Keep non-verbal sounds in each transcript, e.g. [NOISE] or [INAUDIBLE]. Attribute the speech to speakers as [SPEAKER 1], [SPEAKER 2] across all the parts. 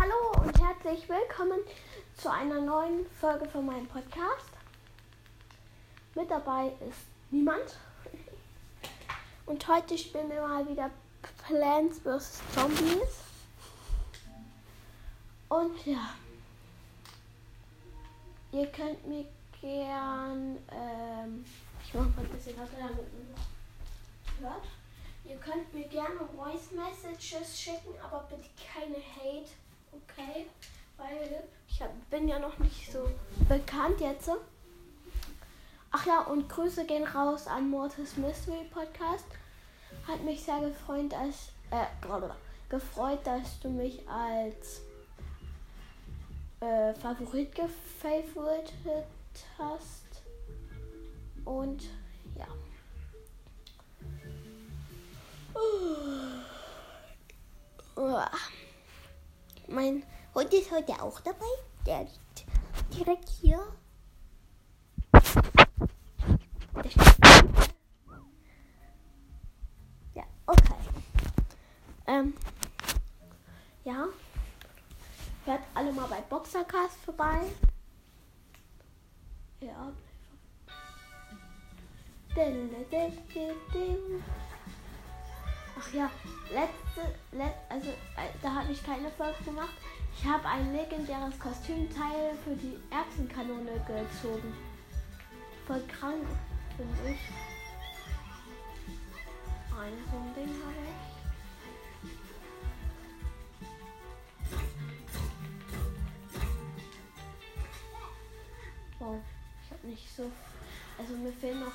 [SPEAKER 1] Hallo und herzlich willkommen zu einer neuen Folge von meinem Podcast. Mit dabei ist niemand. Und heute spielen wir mal wieder Plants vs. Zombies. Und ja, ihr könnt mir gern, ähm, ich mache mal ein bisschen lauter, damit hört. Ihr könnt mir gerne Voice Messages schicken, aber bitte keine Hate, okay? Weil ich hab, bin ja noch nicht so bekannt jetzt. Ach ja, und Grüße gehen raus an Mortis Mystery Podcast. Hat mich sehr gefreut, dass, äh, gefreut, dass du mich als äh, Favorit gefavoritet hast. Und ja. [SIGHS] Mein Hund ist heute auch dabei. Der liegt direkt hier. Ja, okay. Ähm, ja. Hört alle mal bei Boxercast vorbei. Ja. Ach ja, letzte, let, also äh, da habe ich keine Folge gemacht. Ich habe ein legendäres Kostümteil für die Erbsenkanone gezogen. Voll krank, finde ich. Ein so ein Ding habe ich. Wow, ich habe nicht so. Also mir fehlen noch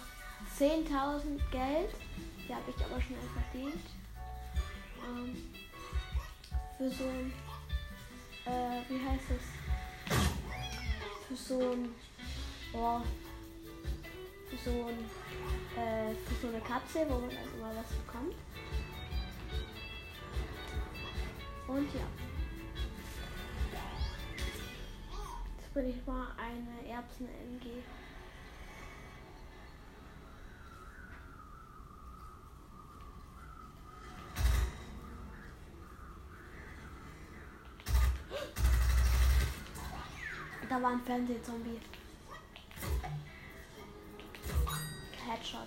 [SPEAKER 1] 10.000 Geld. Die habe ich aber schnell verdient. Ähm, für so ein. Äh, wie heißt es? Für so ein. Boah. Für so ein. Äh, für so eine Kapsel, wo man dann immer was bekommt. Und ja. Jetzt bin ich mal eine Erbsen-MG. War ein Fernsehzombie. Headshot.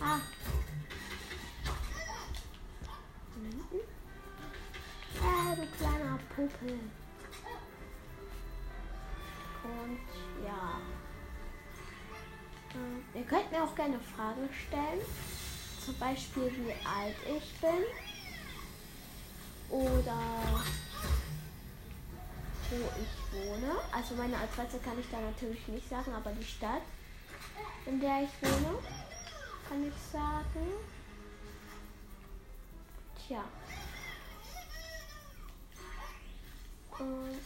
[SPEAKER 1] Ah. Hinten? Ah, du kleiner Puppel. Und ja. Ähm, ihr könnt mir auch gerne Fragen stellen. Zum Beispiel, wie alt ich bin. Oder wo ich wohne. Also meine Adresse kann ich da natürlich nicht sagen, aber die Stadt, in der ich wohne, kann ich sagen. Tja. Und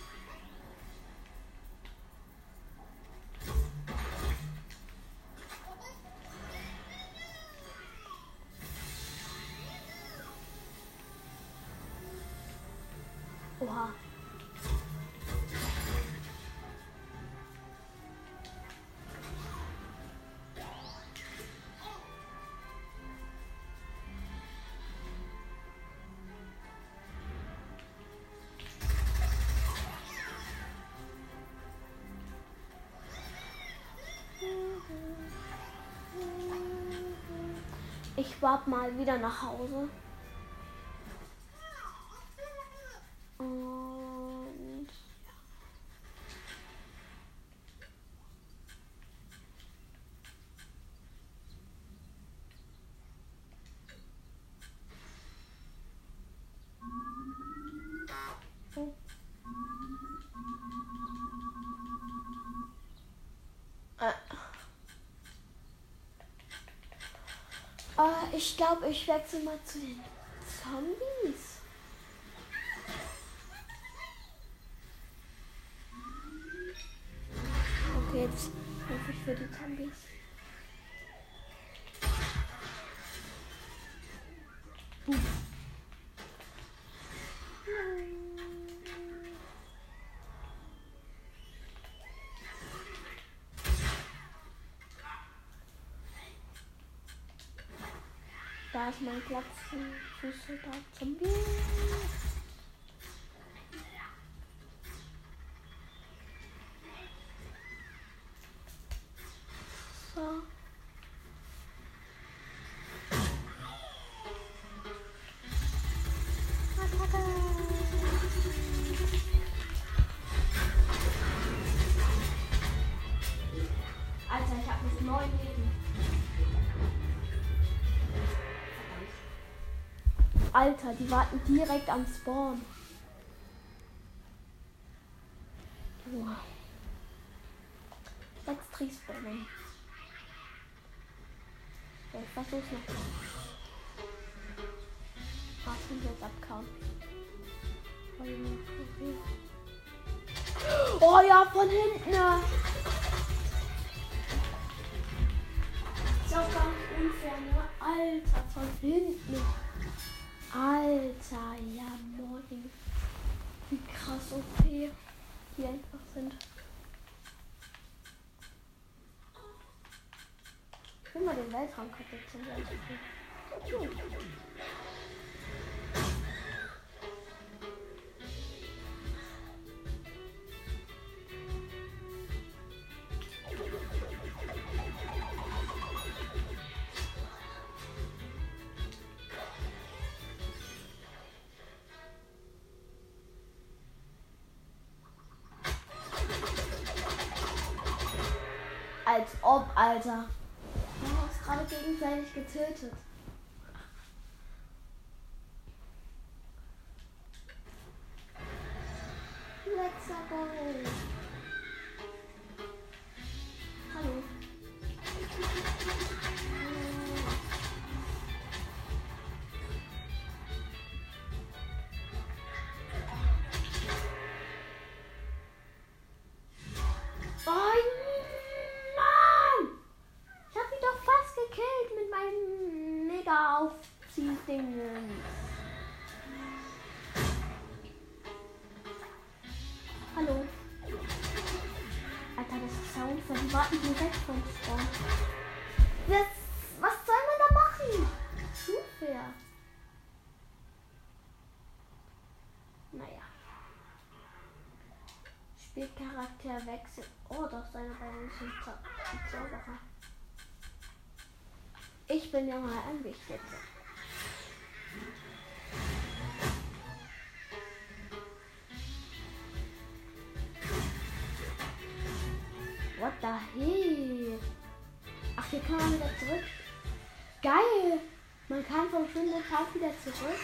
[SPEAKER 1] Ich warte mal wieder nach Hause. Äh, ich glaube, ich wechsle mal zu den Zombies. Okay, jetzt rufe ich für die Zombies. Da ist mein Platz für Fußsoldat Zombie. Alter, die warten direkt am Spawn. Wow. Sechs Triespawning. Ja, ich versuch's noch. Ah, ich jetzt abkauen. Oh ja, von hinten. Ist auch nicht unfair, ne? Alter, von hinten. Alter, ja, moin. Wie krass OP die einfach sind. Ich will mal den Weltraum kaputt zum. Alter. Wir haben uns gerade gegenseitig getötet. Let's go. Warten direkt vom Spawn. Das, was soll man da machen? Unfair. Naja. Spielcharakter wechseln. Oh, das ist einer bei uns ein Zau- ein Zauberer. Ich bin ja mal ein Wichtiger. Kann man wieder zurück. Geil! Man kann vom Tag wieder zurück.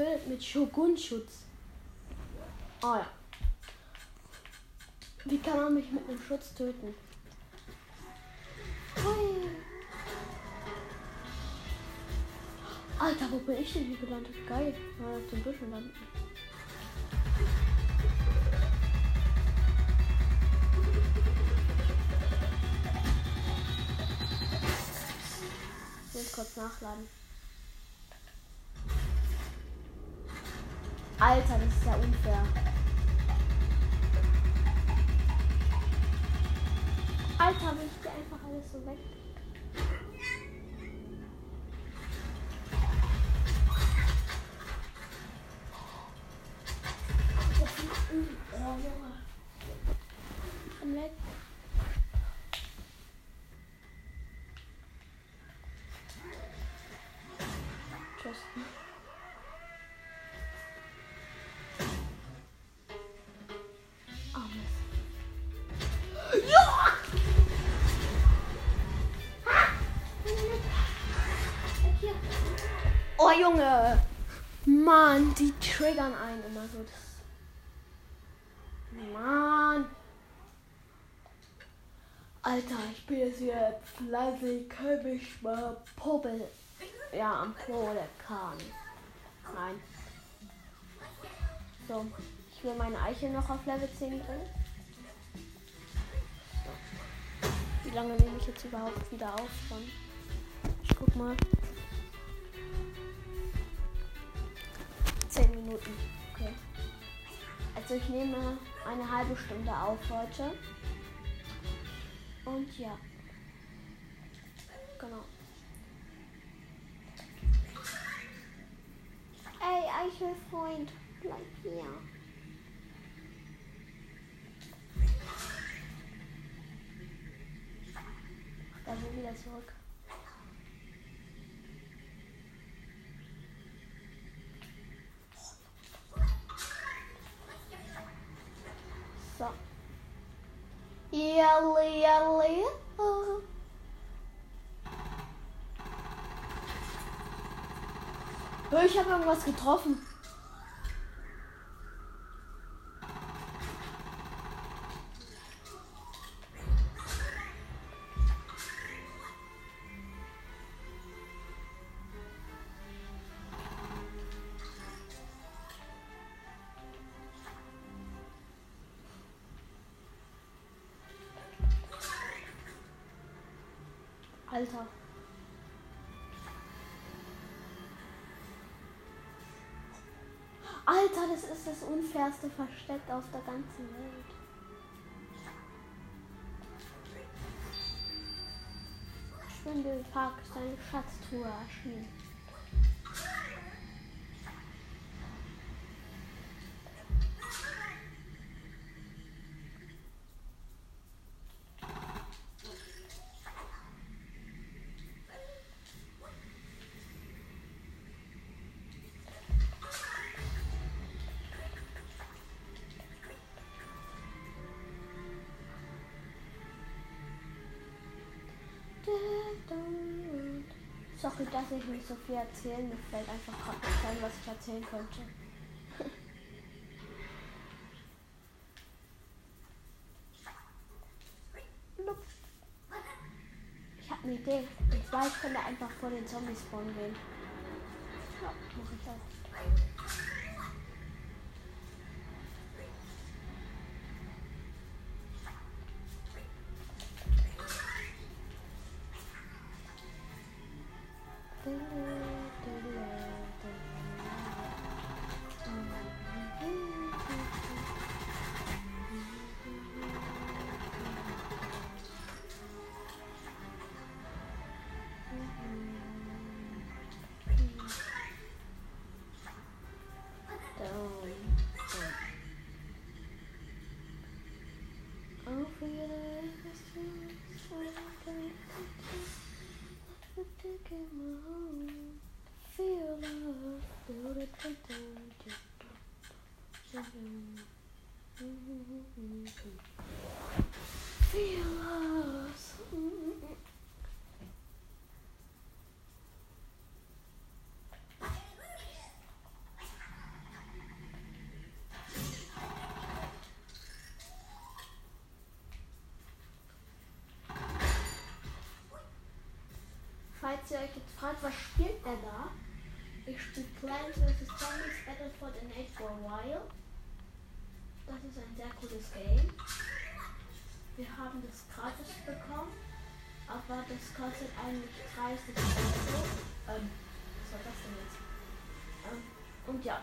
[SPEAKER 1] Getötet mit Shogun-Schutz. Oh ja. Wie kann man mich mit einem Schutz töten? Bin ich denn hier gelandet? Geil. Mal auf den Büschel landen. Muss kurz nachladen. Alter, das ist ja unfair. Alter, will ich dir einfach alles so weg. Pfosten. Oh, Junge! Mann, die triggern einen immer so. Das Mann! Alter, ich bin jetzt wieder fleißig, mich mal pubbeln. Ja, am der Kahn. Nein. So, ich will meine Eiche noch auf Level 10 bringen. So. Wie lange nehme ich jetzt überhaupt wieder auf schon? Ich guck mal. 10 Minuten. Okay. Also ich nehme eine halbe Stunde auf heute. Und ja. Genau. Ey, Eichelfreund, bleib hier. Da will wieder zurück. So. Oh. Hör, Ich habe irgendwas getroffen. Alter. Alter, das ist das unfairste Versteck auf der ganzen Welt. Schwindelpark ist eine Schatztruhe erschienen. Sorry, dass ich nicht so viel erzählen. Mir fällt einfach gerade nicht ein, was ich erzählen könnte. Ich habe eine Idee. Und zwar, ich könnte einfach vor den Zombies spawnen gehen. Ja, mach ich auch. Falls ihr euch jetzt fragt, was spielt er da? Ich spiele Plants vs. Zombies Battleford in 8 for a while. Das ist ein sehr cooles Game. Wir haben das gratis bekommen, aber das kostet eigentlich 30 Euro. Ähm, was war das denn jetzt? Ähm, und ja,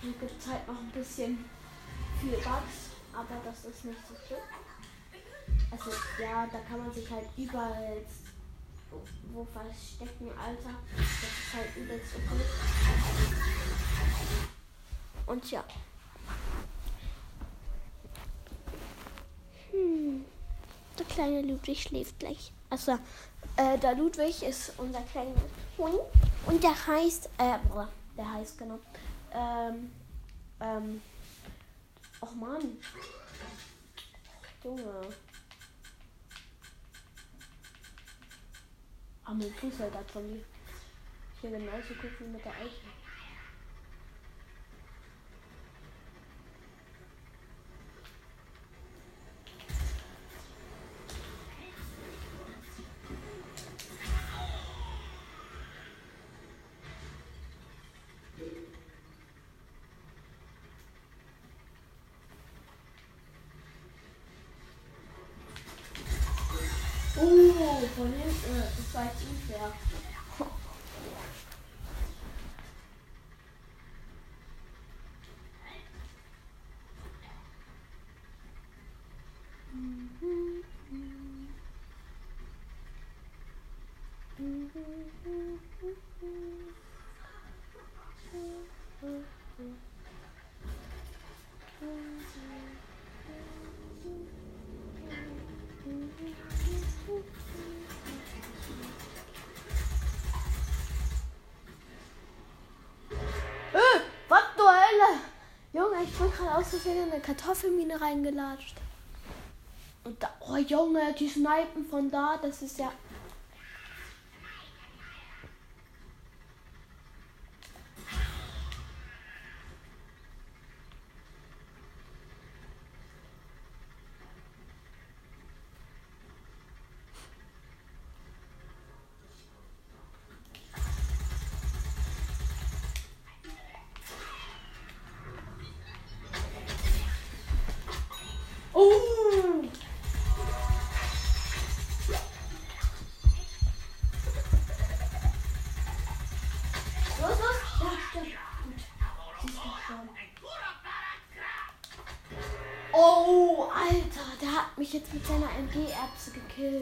[SPEAKER 1] hier gibt es halt noch ein bisschen viel Bugs, aber das ist nicht so schlimm. Also ja, da kann man sich halt überall wo, verstecken, Alter. Das ist halt übelst okay. Und ja. Hm. Der kleine Ludwig schläft gleich. Achso, äh, der Ludwig ist unser kleiner Hund. Und der heißt, äh, der heißt genau, ähm, ähm, och Mann. Junge. Mein Fußsoldat von mir. Hier genau zu gucken mit der Eiche. Oh, von hinten. Das war Bin gerade aus Versehen in eine Kartoffelmine reingelatscht. Und da, oh Junge, die Snipen von da, das ist ja.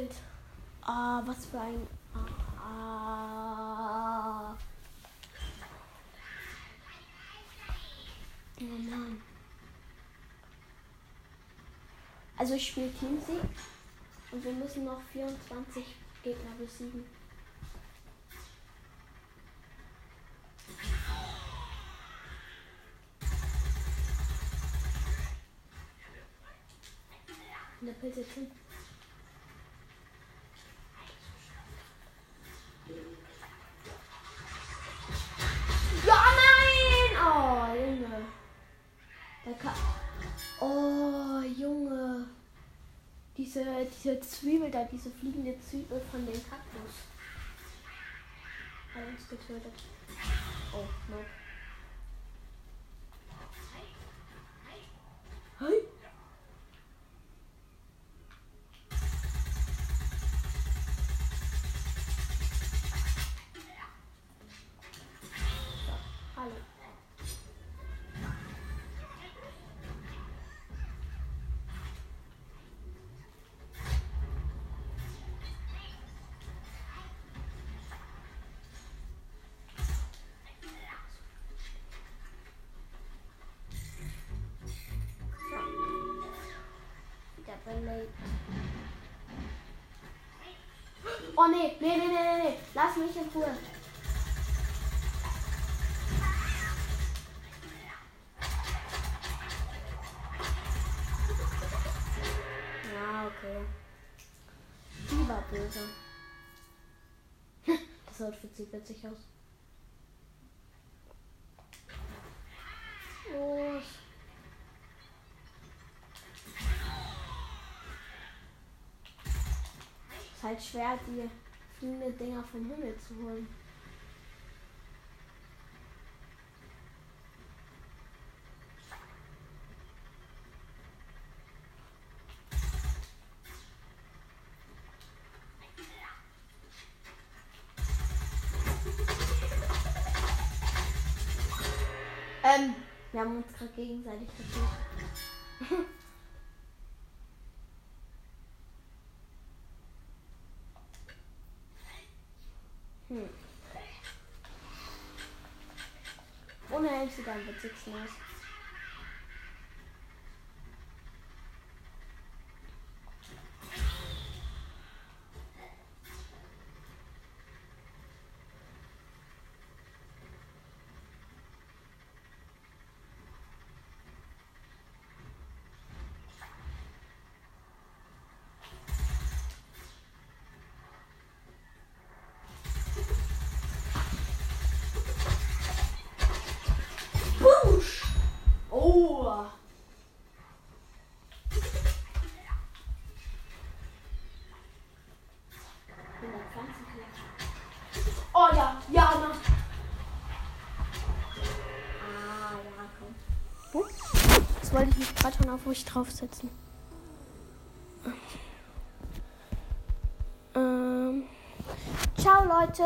[SPEAKER 1] Gekillt. Ah, was für ein. Ah. Oh Mann. Also ich spiele Teamsieg und wir müssen noch 24 Gegner besiegen. Und der Diese, Zwiebel da, diese fliegende Zwiebel von dem Kaktus. Hat uns getötet. Oh, no. Belebt. Oh nee, nee, nee, nee, nee. Lass mich in Ruhe. Ja, okay. Die war böse. [LAUGHS] Das Outfit sieht witzig aus. Los. Ist halt schwer, die fliegenden Dinger vom Himmel zu holen. Ähm, wir haben uns gerade gegenseitig getötet. [LAUGHS] Hm. Ohne Helm sieht
[SPEAKER 2] schon auf mich draufsetzen.
[SPEAKER 1] Ähm, ciao, Leute.